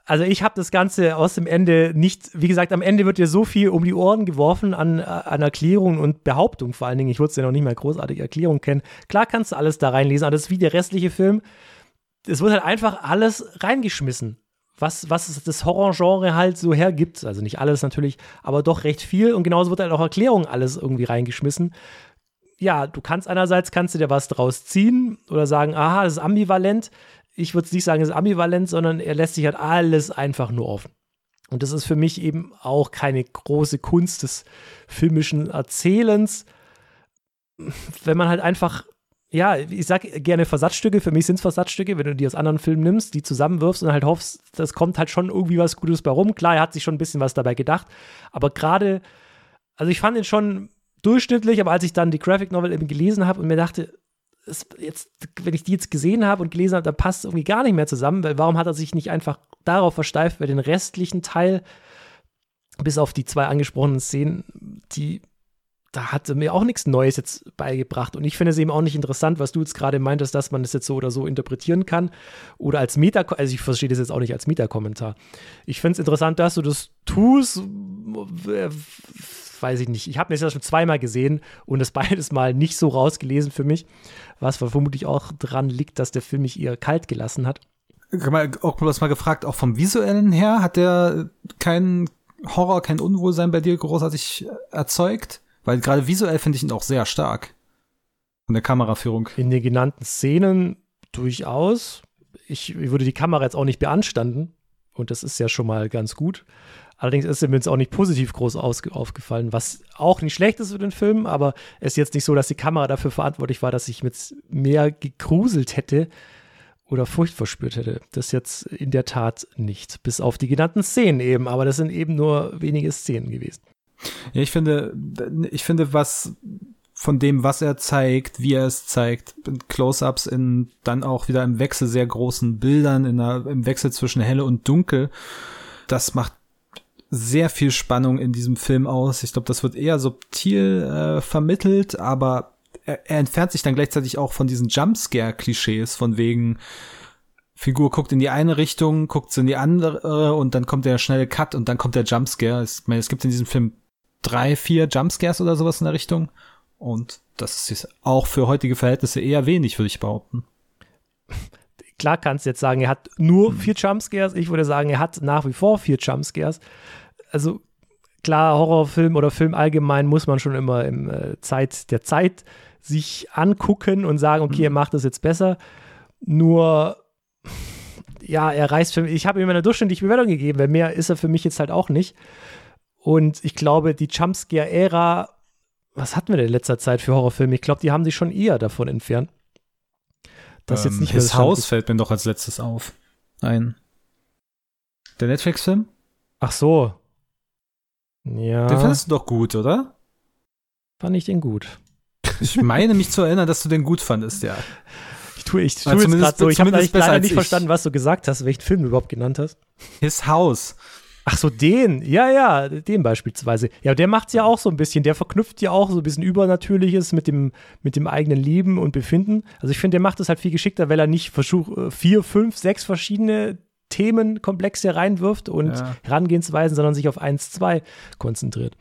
[SPEAKER 3] Also ich habe das Ganze aus dem Ende nicht, wie gesagt, am Ende wird dir so viel um die Ohren geworfen an, an Erklärungen und Behauptung vor allen Dingen. Ich würde es ja noch nicht mehr großartig Erklärung kennen. Klar kannst du alles da reinlesen, aber das ist wie der restliche Film. Es wird halt einfach alles reingeschmissen was, was das Horrorgenre halt so hergibt. Also nicht alles natürlich, aber doch recht viel. Und genauso wird halt auch Erklärung alles irgendwie reingeschmissen. Ja, du kannst einerseits kannst du dir was draus ziehen oder sagen, aha, das ist ambivalent. Ich würde nicht sagen, es ist ambivalent, sondern er lässt sich halt alles einfach nur offen. Und das ist für mich eben auch keine große Kunst des filmischen Erzählens, wenn man halt einfach ja, ich sag gerne Versatzstücke. Für mich sind es Versatzstücke, wenn du die aus anderen Filmen nimmst, die zusammenwirfst und halt hoffst, das kommt halt schon irgendwie was Gutes bei rum. Klar, er hat sich schon ein bisschen was dabei gedacht, aber gerade, also ich fand ihn schon durchschnittlich, aber als ich dann die Graphic Novel eben gelesen habe und mir dachte, jetzt, wenn ich die jetzt gesehen habe und gelesen habe, dann passt es irgendwie gar nicht mehr zusammen, weil warum hat er sich nicht einfach darauf versteift, weil den restlichen Teil, bis auf die zwei angesprochenen Szenen, die da hat mir auch nichts Neues jetzt beigebracht. Und ich finde es eben auch nicht interessant, was du jetzt gerade meintest, dass man das jetzt so oder so interpretieren kann. Oder als Meta, also ich verstehe das jetzt auch nicht als Meta-Kommentar. Ich finde es interessant, dass du das tust. Weiß ich nicht. Ich habe mir das schon zweimal gesehen und das beides mal nicht so rausgelesen für mich. Was vermutlich auch dran liegt, dass der Film mich eher kalt gelassen hat.
[SPEAKER 1] Auch mal mal gefragt, auch vom visuellen her, hat der keinen Horror, kein Unwohlsein bei dir großartig erzeugt? Weil gerade visuell finde ich ihn auch sehr stark. Von der Kameraführung.
[SPEAKER 3] In den genannten Szenen durchaus. Ich, ich würde die Kamera jetzt auch nicht beanstanden. Und das ist ja schon mal ganz gut. Allerdings ist mir jetzt auch nicht positiv groß aufgefallen, was auch nicht schlecht ist für den Film, aber es ist jetzt nicht so, dass die Kamera dafür verantwortlich war, dass ich mit mehr gegruselt hätte oder Furcht verspürt hätte. Das jetzt in der Tat nicht. Bis auf die genannten Szenen eben, aber das sind eben nur wenige Szenen gewesen.
[SPEAKER 1] Ich finde, ich finde, was von dem, was er zeigt, wie er es zeigt, Close-ups in dann auch wieder im Wechsel sehr großen Bildern, in einer, im Wechsel zwischen helle und dunkel, das macht sehr viel Spannung in diesem Film aus. Ich glaube, das wird eher subtil äh, vermittelt, aber er, er entfernt sich dann gleichzeitig auch von diesen Jumpscare-Klischees, von wegen Figur guckt in die eine Richtung, guckt in die andere und dann kommt der schnelle Cut und dann kommt der Jumpscare. Ich meine, es gibt in diesem Film drei, vier Jumpscares oder sowas in der Richtung. Und das ist auch für heutige Verhältnisse eher wenig, würde ich behaupten.
[SPEAKER 3] Klar kannst du jetzt sagen, er hat nur hm. vier Jumpscares. Ich würde sagen, er hat nach wie vor vier Jumpscares. Also klar, Horrorfilm oder Film allgemein muss man schon immer im äh, Zeit der Zeit sich angucken und sagen, okay, er hm. macht das jetzt besser. Nur ja, er reißt für mich. Ich habe ihm eine durchschnittliche Bewertung gegeben, weil mehr ist er für mich jetzt halt auch nicht. Und ich glaube, die Jumpscare-Ära, was hatten wir denn in letzter Zeit für Horrorfilme? Ich glaube, die haben sich schon eher davon entfernt.
[SPEAKER 1] Das ähm, jetzt nicht His Haus fällt mir doch als letztes auf. Ein. Der Netflix-Film?
[SPEAKER 3] Ach so. Ja.
[SPEAKER 1] Den fandest du doch gut, oder?
[SPEAKER 3] Fand ich den gut.
[SPEAKER 1] Ich meine mich zu erinnern, dass du den gut fandest, ja.
[SPEAKER 3] Ich tue, ich tue jetzt gerade so. Ich habe leider nicht verstanden, was du gesagt hast, welchen Film du überhaupt genannt hast.
[SPEAKER 1] His House.
[SPEAKER 3] Ach so, den. Ja, ja, den beispielsweise. Ja, der macht's ja auch so ein bisschen. Der verknüpft ja auch so ein bisschen Übernatürliches mit dem, mit dem eigenen Leben und Befinden. Also ich finde, der macht es halt viel geschickter, weil er nicht versucht, äh, vier, fünf, sechs verschiedene Themenkomplexe reinwirft und ja. Herangehensweisen, sondern sich auf eins, zwei konzentriert.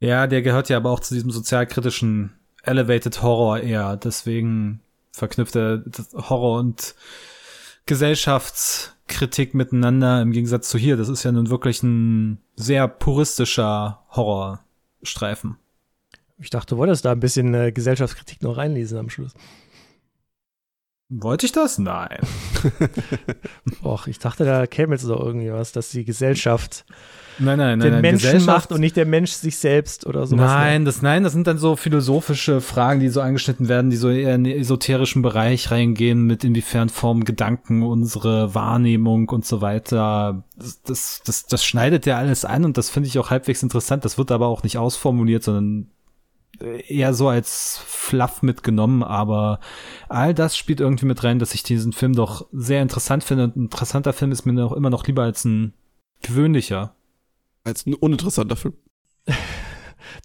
[SPEAKER 1] Ja, der gehört ja aber auch zu diesem sozialkritischen Elevated Horror eher. Deswegen verknüpft er Horror und Gesellschaftskritik miteinander im Gegensatz zu hier. Das ist ja nun wirklich ein sehr puristischer Horrorstreifen.
[SPEAKER 3] Ich dachte, du wolltest da ein bisschen äh, Gesellschaftskritik noch reinlesen am Schluss.
[SPEAKER 1] Wollte ich das? Nein.
[SPEAKER 3] Och, ich dachte, da käme jetzt noch irgendwie was, dass die Gesellschaft
[SPEAKER 1] Nein, nein, nein.
[SPEAKER 3] den
[SPEAKER 1] nein.
[SPEAKER 3] Menschen macht und nicht der Mensch sich selbst oder sowas.
[SPEAKER 1] Nein, das, nein, das sind dann so philosophische Fragen, die so angeschnitten werden, die so eher in den esoterischen Bereich reingehen, mit inwiefern formen Gedanken unsere Wahrnehmung und so weiter. Das, das, das, das schneidet ja alles an und das finde ich auch halbwegs interessant. Das wird aber auch nicht ausformuliert, sondern eher so als Fluff mitgenommen, aber all das spielt irgendwie mit rein, dass ich diesen Film doch sehr interessant finde. Und ein interessanter Film ist mir auch immer noch lieber als ein gewöhnlicher.
[SPEAKER 4] Als ein uninteressanter Film.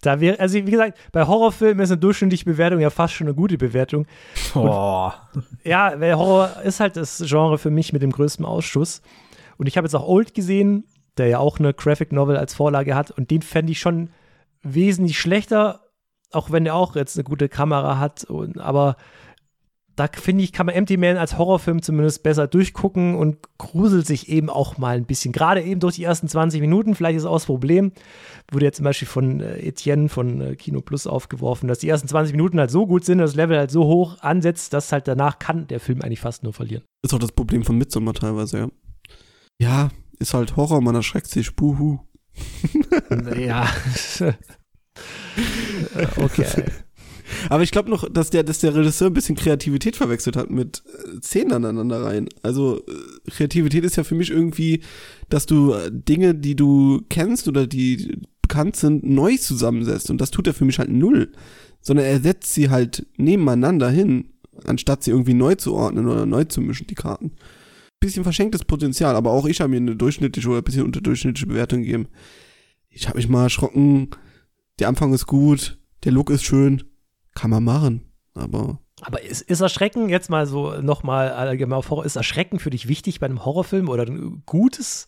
[SPEAKER 3] Da wäre, also wie gesagt, bei Horrorfilmen ist eine durchschnittliche Bewertung ja fast schon eine gute Bewertung.
[SPEAKER 1] Oh.
[SPEAKER 3] Ja, weil Horror ist halt das Genre für mich mit dem größten Ausschuss. Und ich habe jetzt auch Old gesehen, der ja auch eine Graphic Novel als Vorlage hat. Und den fände ich schon wesentlich schlechter, auch wenn er auch jetzt eine gute Kamera hat. Und, aber da finde ich, kann man Empty Man als Horrorfilm zumindest besser durchgucken und gruselt sich eben auch mal ein bisschen. Gerade eben durch die ersten 20 Minuten, vielleicht ist auch das Problem, wurde ja zum Beispiel von äh, Etienne von äh, Kino Plus aufgeworfen, dass die ersten 20 Minuten halt so gut sind, das Level halt so hoch ansetzt, dass halt danach kann der Film eigentlich fast nur verlieren.
[SPEAKER 4] Ist auch das Problem von Midsommar teilweise, ja. Ja, ist halt Horror, man erschreckt sich, buhu.
[SPEAKER 3] ja. okay.
[SPEAKER 4] Aber ich glaube noch, dass der, dass der Regisseur ein bisschen Kreativität verwechselt hat mit äh, Szenen aneinander rein. Also äh, Kreativität ist ja für mich irgendwie, dass du äh, Dinge, die du kennst oder die bekannt sind, neu zusammensetzt. Und das tut er für mich halt null. Sondern er setzt sie halt nebeneinander hin, anstatt sie irgendwie neu zu ordnen oder neu zu mischen, die Karten. Bisschen verschenktes Potenzial, aber auch ich habe mir eine durchschnittliche oder ein bisschen unterdurchschnittliche Bewertung gegeben. Ich habe mich mal erschrocken. Der Anfang ist gut, der Look ist schön, kann man machen, aber
[SPEAKER 3] Aber ist, ist Erschrecken, jetzt mal so nochmal allgemein auf Horror, ist Erschrecken für dich wichtig bei einem Horrorfilm oder ein Gutes?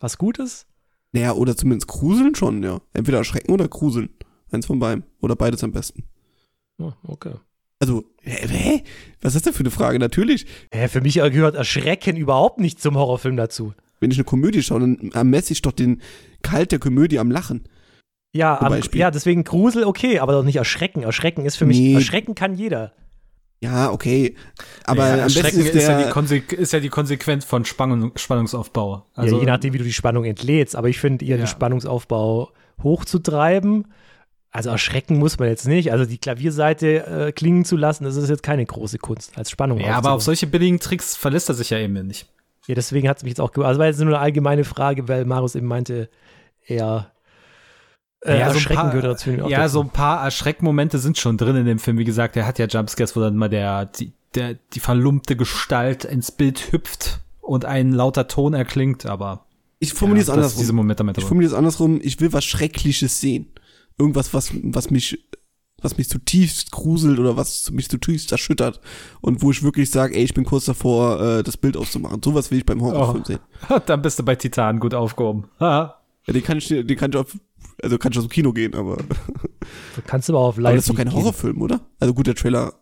[SPEAKER 3] Was Gutes?
[SPEAKER 4] naja, oder zumindest gruseln schon, ja. Entweder erschrecken oder gruseln. Eins von beiden. Oder beides am besten.
[SPEAKER 3] Oh, okay.
[SPEAKER 4] Also, hä, hä? Was ist das für eine Frage? Natürlich,
[SPEAKER 3] Hä, für mich gehört Erschrecken überhaupt nicht zum Horrorfilm dazu.
[SPEAKER 4] wenn ich eine Komödie schaue, dann ermesse ich doch den Kalt der Komödie am Lachen.
[SPEAKER 3] Ja, aber, ja, deswegen Grusel okay, aber doch nicht Erschrecken. Erschrecken ist für mich,
[SPEAKER 4] Nee.
[SPEAKER 3] Erschrecken kann jeder.
[SPEAKER 4] Ja, okay. Aber
[SPEAKER 1] ja,
[SPEAKER 4] am besten
[SPEAKER 1] Erschrecken
[SPEAKER 4] ist
[SPEAKER 1] ist, ja ist ja die Konsequenz von Spannung, Spannungsaufbau. Also,
[SPEAKER 3] ja, je nachdem, wie du die Spannung entlädst. Aber ich finde, eher
[SPEAKER 1] Ja.
[SPEAKER 3] den Spannungsaufbau hochzutreiben. Also erschrecken muss man jetzt nicht. Also die Klavierseite äh, klingen zu lassen, das ist jetzt keine große Kunst als Spannung.
[SPEAKER 1] ja, aber auf solche billigen Tricks verlässt er sich ja eben nicht.
[SPEAKER 3] Ja, deswegen hat es mich jetzt auch ge Also war jetzt nur eine allgemeine Frage, weil Marius eben meinte, er äh,
[SPEAKER 1] ja, so ein
[SPEAKER 3] erschrecken
[SPEAKER 1] paar,
[SPEAKER 3] gehört dazu. auch
[SPEAKER 1] ja,
[SPEAKER 3] dazu.
[SPEAKER 1] so ein paar Erschreckmomente sind schon drin in dem Film. Wie gesagt, er hat ja Jumpscares, wo dann mal der, die, der, die verlumpte Gestalt ins Bild hüpft und ein lauter Ton erklingt, aber
[SPEAKER 4] ich formuliere es
[SPEAKER 1] ja,
[SPEAKER 4] andersrum.
[SPEAKER 1] diese Momente damit
[SPEAKER 4] Ich formuliere es andersrum. Ich will was Schreckliches sehen. Irgendwas, was, was mich, was mich zutiefst gruselt oder was mich zutiefst erschüttert. Und wo ich wirklich sage, ey, ich bin kurz davor, äh, das Bild auszumachen. Sowas will ich beim Horrorfilm
[SPEAKER 1] Oh.
[SPEAKER 4] sehen.
[SPEAKER 1] dann bist du bei Titan gut aufgehoben. Haha.
[SPEAKER 4] Ja, den kann ich, den kann ich auf, also kann ich aus dem Kino gehen, aber,
[SPEAKER 3] Du kannst aber auch auf
[SPEAKER 4] aber
[SPEAKER 3] live
[SPEAKER 4] das ist doch kein
[SPEAKER 3] gehen.
[SPEAKER 4] Horrorfilm, oder? Also gut, der Trailer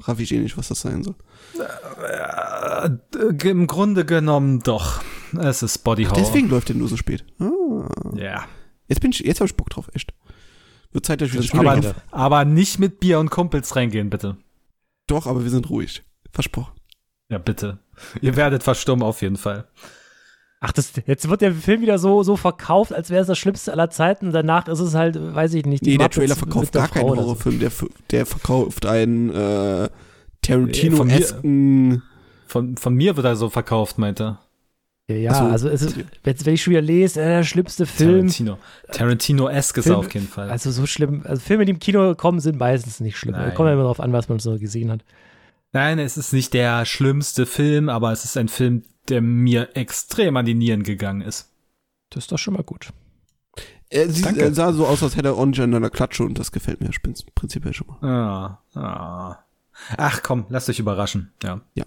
[SPEAKER 4] raff ich eh nicht, was das sein soll.
[SPEAKER 1] Äh, Im Grunde genommen doch. Es ist Body Horror.
[SPEAKER 4] Deswegen läuft der nur so spät. Ah.
[SPEAKER 1] Ja.
[SPEAKER 4] Jetzt bin ich, jetzt habe ich Bock drauf, echt. Wird Zeit, dass ich wieder das
[SPEAKER 1] Aber, aber nicht mit Bier und Kumpels reingehen, bitte.
[SPEAKER 4] Doch, aber wir sind ruhig. Versprochen.
[SPEAKER 1] Ja, bitte. Ihr werdet verstummen auf jeden Fall.
[SPEAKER 3] Ach, das, jetzt wird der Film wieder so, so verkauft, als wäre es das Schlimmste aller Zeiten. Danach ist es halt, weiß ich nicht. die
[SPEAKER 4] Nee, der
[SPEAKER 3] Muppets
[SPEAKER 4] Trailer
[SPEAKER 3] mit
[SPEAKER 4] verkauft
[SPEAKER 3] der
[SPEAKER 4] gar keinen
[SPEAKER 3] Frau oder so.
[SPEAKER 4] Horrorfilm. Der, der verkauft einen äh,
[SPEAKER 1] Von
[SPEAKER 4] Tarantino-esken.
[SPEAKER 1] Von, von mir wird er so verkauft, meinte er.
[SPEAKER 3] Ja, ja also es ist, jetzt, wenn ich schon wieder lese, äh, der schlimmste Film.
[SPEAKER 1] Tarantino. Tarantino-esque ist er auf jeden Fall.
[SPEAKER 3] Also so schlimm. Also Filme, die im Kino kommen, sind meistens nicht schlimm.
[SPEAKER 1] Nein.
[SPEAKER 3] Kommt ja immer darauf an, was man so gesehen hat.
[SPEAKER 1] Nein, es ist nicht der schlimmste Film, aber es ist ein Film, der mir extrem an die Nieren gegangen ist.
[SPEAKER 3] Das ist doch schon mal gut.
[SPEAKER 4] Er, sieht,
[SPEAKER 1] Danke.
[SPEAKER 4] er sah so aus, als hätte er ordentlich an einer Klatsche und das gefällt mir prinzipiell schon mal.
[SPEAKER 1] Ah, ah. Ach komm, lasst euch überraschen. Ja.
[SPEAKER 4] Ja.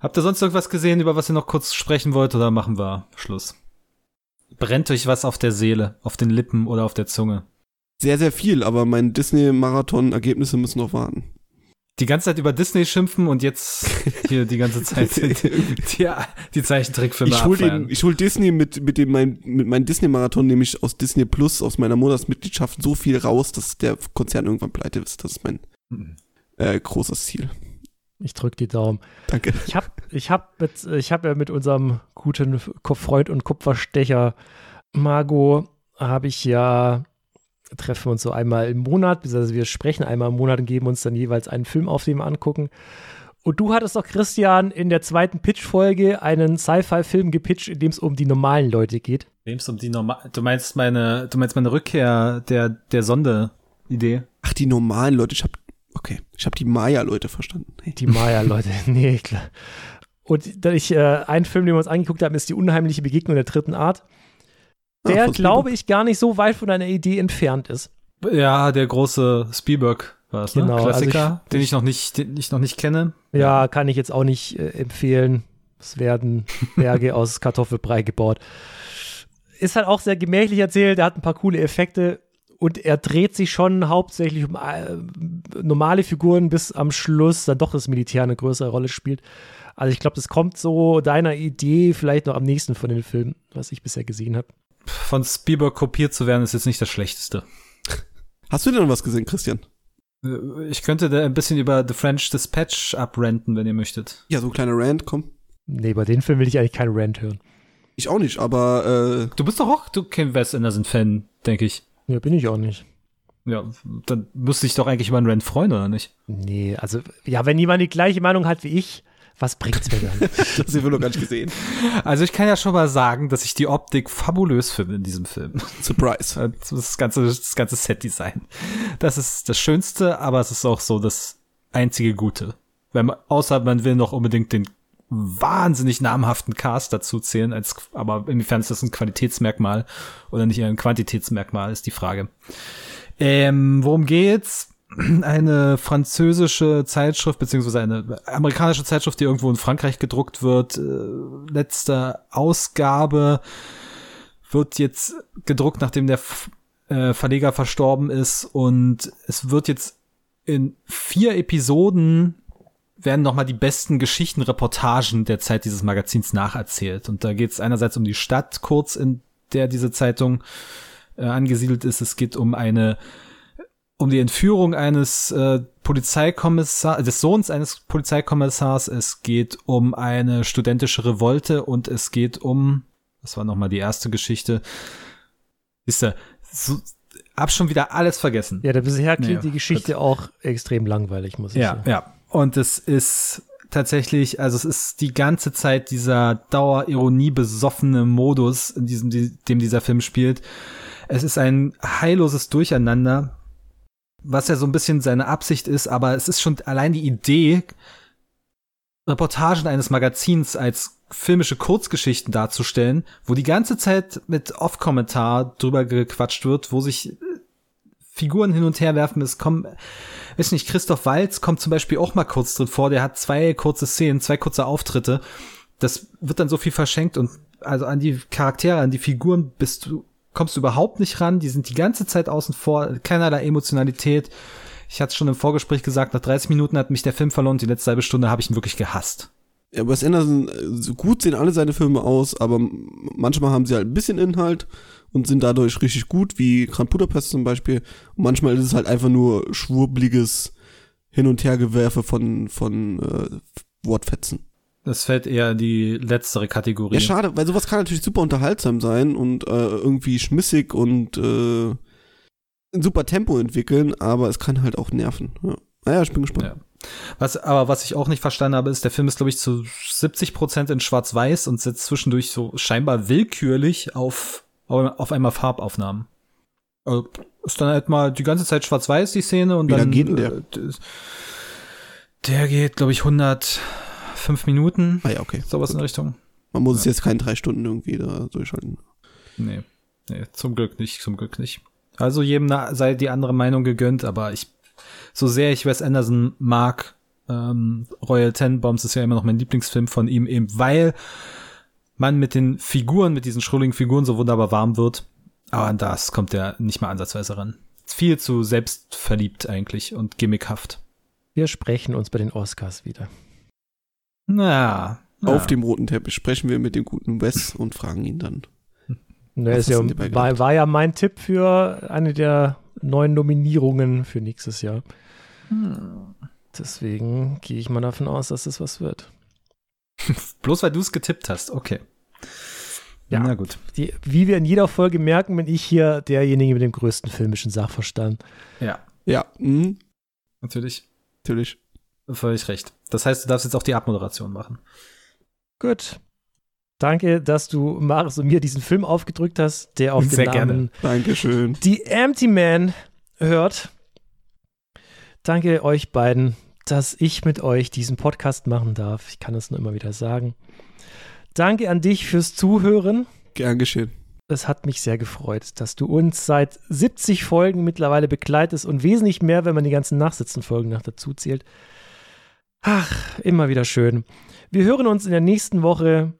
[SPEAKER 1] Habt ihr sonst irgendwas gesehen, über was ihr noch kurz sprechen wollt, oder machen wir Schluss? Brennt euch was auf der Seele, auf den Lippen oder auf der Zunge?
[SPEAKER 4] Sehr, sehr viel, aber mein Disney-Marathon-Ergebnisse müssen noch warten.
[SPEAKER 1] Die ganze Zeit über Disney schimpfen und jetzt hier die ganze Zeit die, die Zeichentrickfilme
[SPEAKER 4] Ich hol,
[SPEAKER 1] abfeiern.
[SPEAKER 4] den, ich hol Disney mit, mit dem mein, mit meinem Disney-Marathon, nämlich aus Disney Plus, aus meiner Monatsmitgliedschaft, so viel raus, dass der Konzern irgendwann pleite ist. Das ist mein
[SPEAKER 1] Mhm.
[SPEAKER 4] äh, großes Ziel.
[SPEAKER 3] Ich drücke die Daumen.
[SPEAKER 4] Danke.
[SPEAKER 3] Ich habe ich hab mit, ich hab ja mit unserem guten Freund und Kupferstecher Margot, habe ich ja, treffen wir uns so einmal im Monat, also wir sprechen einmal im Monat und geben uns dann jeweils einen Film auf, den wir angucken. Und du hattest doch, Christian, in der zweiten Pitch-Folge einen Sci-Fi-Film gepitcht, in dem es um die normalen Leute geht.
[SPEAKER 1] Wem's um die normal. Du meinst meine, du meinst meine Rückkehr der, der Sonde-Idee?
[SPEAKER 4] Ach, die normalen Leute. Ich hab, okay, ich hab die Maya-Leute verstanden. Hey.
[SPEAKER 3] Die Maya-Leute. nee, klar. Und ich, äh, ein Film, den wir uns angeguckt haben, ist die unheimliche Begegnung der dritten Art. Der, glaube ich, gar nicht so weit von einer Idee entfernt ist.
[SPEAKER 1] Ja, der große Spielberg war es, ne?
[SPEAKER 3] Genau, also
[SPEAKER 1] Klassiker,
[SPEAKER 3] ich-
[SPEAKER 1] den ich noch nicht, den ich noch nicht kenne.
[SPEAKER 3] Ja, kann ich jetzt auch nicht äh, empfehlen. Es werden Berge aus Kartoffelbrei gebaut. Ist halt auch sehr gemächlich erzählt, er hat ein paar coole Effekte und er dreht sich schon hauptsächlich um äh, normale Figuren, bis am Schluss dann doch das Militär eine größere Rolle spielt. Also ich glaube, das kommt so deiner Idee vielleicht noch am nächsten von den Filmen, was ich bisher gesehen habe.
[SPEAKER 1] Von Spielberg kopiert zu werden, ist jetzt nicht das Schlechteste.
[SPEAKER 4] Hast du denn noch was gesehen, Christian?
[SPEAKER 1] Äh, Ich könnte da ein bisschen über The French Dispatch abrenten, wenn ihr möchtet.
[SPEAKER 4] Ja, so ein kleiner Rant, komm.
[SPEAKER 3] Nee, bei den Filmen will ich eigentlich keinen Rant hören.
[SPEAKER 4] Ich auch nicht, aber äh,
[SPEAKER 1] Du bist doch auch du Ken Wes Anderson-Fan, denke ich.
[SPEAKER 3] Ja, bin ich auch nicht.
[SPEAKER 1] Ja, dann müsste ich doch eigentlich über einen Rant freuen, oder nicht?
[SPEAKER 3] Nee, also, ja, wenn jemand die gleiche Meinung hat wie ich, was bringt's mir dann?
[SPEAKER 4] das haben wir noch gar nicht gesehen.
[SPEAKER 1] Also ich kann ja schon mal sagen, dass ich die Optik fabulös finde in diesem Film.
[SPEAKER 4] Surprise.
[SPEAKER 1] Das ganze, das ganze Set-Design. Das ist das Schönste, aber es ist auch so das einzige Gute. Wenn man, außer man will noch unbedingt den wahnsinnig namhaften Cast dazu zählen, als, aber inwiefern ist das ein Qualitätsmerkmal oder nicht eher ein Quantitätsmerkmal, ist die Frage. Ähm, worum geht's? Eine französische Zeitschrift, beziehungsweise eine amerikanische Zeitschrift, die irgendwo in Frankreich gedruckt wird, äh, letzte Ausgabe wird jetzt gedruckt, nachdem der äh, Verleger verstorben ist und es wird jetzt in vier Episoden werden nochmal die besten Geschichten, Reportagen der Zeit dieses Magazins nacherzählt. Und da geht es einerseits um die Stadt kurz, in der diese Zeitung äh, angesiedelt ist. Es geht um eine um die Entführung eines äh, Polizeikommissars, des Sohns eines Polizeikommissars. Es geht um eine studentische Revolte und es geht um, das war nochmal die erste Geschichte. Ist da, so, hab schon wieder alles vergessen.
[SPEAKER 3] Ja, der bisher klingt
[SPEAKER 1] Ja,
[SPEAKER 3] die Geschichte auch extrem langweilig, muss ich
[SPEAKER 1] Ja,
[SPEAKER 3] sagen.
[SPEAKER 1] ja. Und es ist tatsächlich, also es ist die ganze Zeit dieser Dauerironie besoffene Modus, in diesem, die, dem dieser Film spielt. Es ist ein heilloses Durcheinander, was ja so ein bisschen seine Absicht ist, aber es ist schon allein die Idee, Reportagen eines Magazins als filmische Kurzgeschichten darzustellen, wo die ganze Zeit mit Off-Kommentar drüber gequatscht wird, wo sich äh, Figuren hin und her werfen. Es kommen, weiß nicht, Christoph Walz kommt zum Beispiel auch mal kurz drin vor. Der hat zwei kurze Szenen, zwei kurze Auftritte. Das wird dann so viel verschenkt und also an die Charaktere, an die Figuren bist du, kommst du überhaupt nicht ran. Die sind die ganze Zeit außen vor, keinerlei Emotionalität. Ich hatte es schon im Vorgespräch gesagt, nach 30 Minuten hat mich der Film verloren. Die letzte halbe Stunde habe ich ihn wirklich gehasst.
[SPEAKER 4] Ja, Wes Anderson, äh, gut sehen alle seine Filme aus, aber manchmal haben sie halt ein bisschen Inhalt und sind dadurch richtig gut, wie Grand Budapest zum Beispiel. Und manchmal ist es halt einfach nur schwurbliges Hin- und Hergewerfe von, von äh, Wortfetzen.
[SPEAKER 1] Das fällt eher in die letztere Kategorie.
[SPEAKER 4] Ja, schade, weil sowas kann natürlich super unterhaltsam sein und äh, irgendwie schmissig und äh, ein super Tempo entwickeln, aber es kann halt auch nerven. Ja. Naja, ich bin gespannt.
[SPEAKER 1] Ja. Was, aber was ich auch nicht verstanden habe, ist, der Film ist, glaube ich, zu 70 Prozent in Schwarz-Weiß und setzt zwischendurch so scheinbar willkürlich auf, auf einmal Farbaufnahmen. Also, ist dann halt mal die ganze Zeit Schwarz-Weiß, die Szene, und
[SPEAKER 4] Wie
[SPEAKER 1] dann.
[SPEAKER 4] geht denn der?
[SPEAKER 1] äh, der geht, glaube ich, 105 Minuten.
[SPEAKER 4] Ah ja, okay.
[SPEAKER 1] Sowas in der Richtung.
[SPEAKER 4] Man muss es jetzt keine drei Stunden irgendwie da durchhalten.
[SPEAKER 1] Nee. Nee, zum Glück nicht, zum Glück nicht. Also jedem sei die andere Meinung gegönnt, aber ich, so sehr ich Wes Anderson mag, ähm, Royal Tenenbaums ist ja immer noch mein Lieblingsfilm von ihm, eben weil man mit den Figuren, mit diesen schrulligen Figuren so wunderbar warm wird. Aber an das kommt er nicht mal ansatzweise ran. Viel zu selbstverliebt eigentlich und gimmickhaft.
[SPEAKER 3] Wir sprechen uns bei den Oscars wieder.
[SPEAKER 1] Na, na.
[SPEAKER 4] Auf dem roten Teppich sprechen wir mit dem guten Wes und fragen ihn dann.
[SPEAKER 3] Ne, ist ja, war, war ja mein Tipp für eine der neuen Nominierungen für nächstes Jahr. Deswegen gehe ich mal davon aus, dass es was wird.
[SPEAKER 1] Bloß weil du es getippt hast, okay.
[SPEAKER 3] Ja.
[SPEAKER 1] Na gut.
[SPEAKER 3] Die, wie wir in jeder Folge merken, bin ich hier derjenige mit dem größten filmischen Sachverstand.
[SPEAKER 1] Ja,
[SPEAKER 4] Ja, mhm,
[SPEAKER 1] natürlich.
[SPEAKER 4] natürlich.
[SPEAKER 1] Völlig recht. Das heißt, du darfst jetzt auch die Abmoderation machen.
[SPEAKER 3] Gut. Danke, dass du Maris und mir diesen Film aufgedrückt hast, der auf
[SPEAKER 1] Sehr
[SPEAKER 3] den
[SPEAKER 1] gerne.
[SPEAKER 3] Namen
[SPEAKER 4] Dankeschön.
[SPEAKER 3] The Empty Man hört. Danke euch beiden, dass ich mit euch diesen Podcast machen darf. Ich kann es nur immer wieder sagen. Danke an dich fürs Zuhören.
[SPEAKER 4] Gern geschehen.
[SPEAKER 3] Es hat mich sehr gefreut, dass du uns seit 70 Folgen mittlerweile begleitest und wesentlich mehr, wenn man die ganzen Nachsitzen-Folgen noch dazu zählt. Ach, immer wieder schön. Wir hören uns in der nächsten Woche.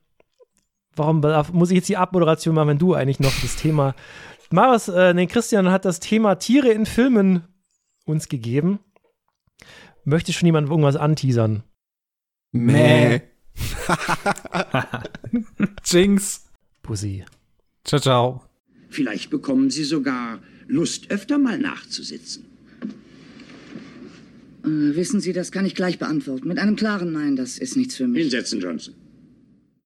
[SPEAKER 3] Warum muss ich jetzt die Abmoderation machen, wenn du eigentlich noch das Thema. Maris, äh, nee, Christian hat das Thema Tiere in Filmen uns gegeben. Möchte schon jemand irgendwas anteasern?
[SPEAKER 4] Mäh.
[SPEAKER 1] Jinx.
[SPEAKER 3] Pussy.
[SPEAKER 1] Ciao, ciao.
[SPEAKER 6] Vielleicht bekommen Sie sogar Lust, öfter mal nachzusitzen.
[SPEAKER 7] Äh, wissen Sie, das kann ich gleich beantworten. Mit einem klaren Nein, das ist nichts für mich.
[SPEAKER 6] Hinsetzen, Johnson.